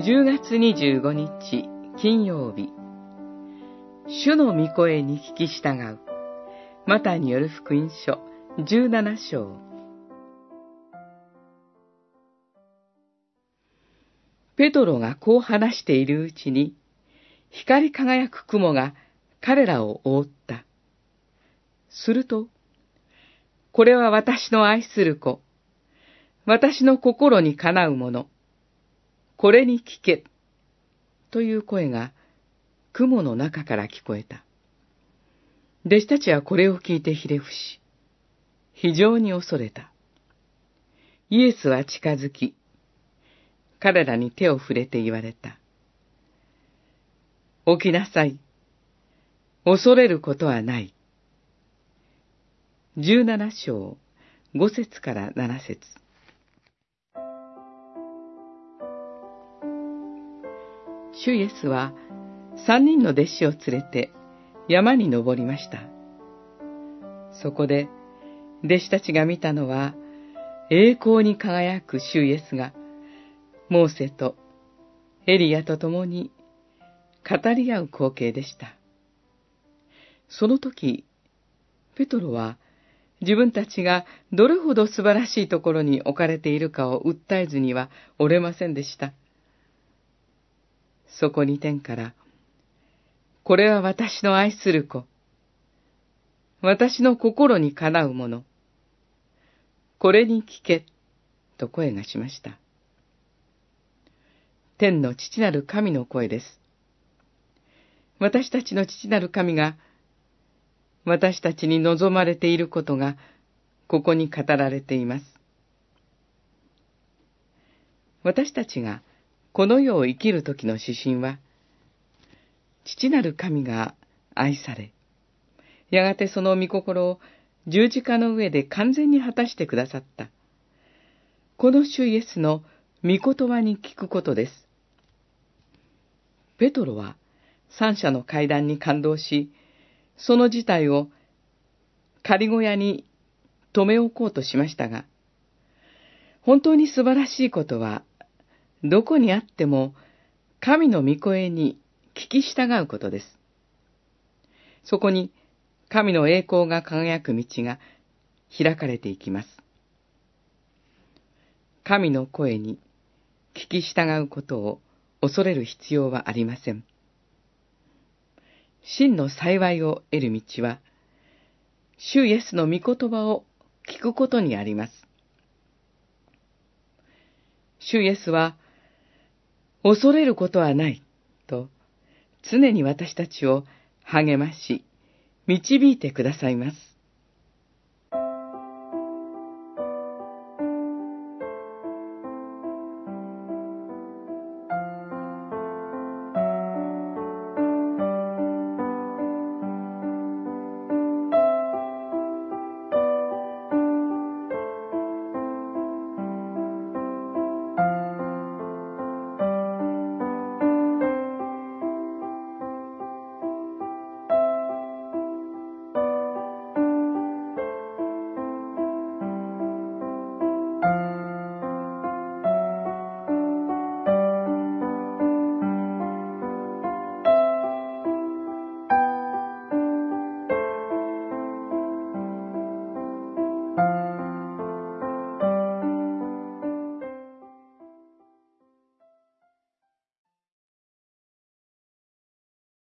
10月25日金曜日。主の御声に聞き従う。マタによる福音書。17章。ペトロがこう話しているうちに光り輝く雲が彼らを覆った。すると、これは私の愛する子、私の心にかなうもの、これに聞け、という声が雲の中から聞こえた。弟子たちはこれを聞いてひれ伏し、非常に恐れた。イエスは近づき、彼らに手を触れて言われた。起きなさい。恐れることはない。十七章、五節から七節主イエスは三人の弟子を連れて山に登りました。そこで弟子たちが見たのは栄光に輝く主イエスがモーセとエリアと共に語り合う光景でした。その時、ペトロは自分たちがどれほど素晴らしいところに置かれているかを訴えずにはおれませんでした。そこに天から、これは私の愛する子。私の心にかなうもの。これに聞け、と声がしました。天の父なる神の声です。私たちの父なる神が、私たちに望まれていることが、ここに語られています。私たちがこの世を生きる時の指針は、父なる神が愛され、やがてその御心を十字架の上で完全に果たしてくださった。この主イエスの御言葉に聞くことです。ペトロは三者の階段に感動し、その事態を仮小屋に留め置こうとしましたが、本当に素晴らしいことはどこにあっても神の御声に聞き従うことです。そこに神の栄光が輝く道が開かれていきます。神の声に聞き従うことを恐れる必要はありません。真の幸いを得る道は、主イエスの御言葉を聞くことにあります。主イエスは、恐れることはない、と、常に私たちを励まし、導いてくださいます。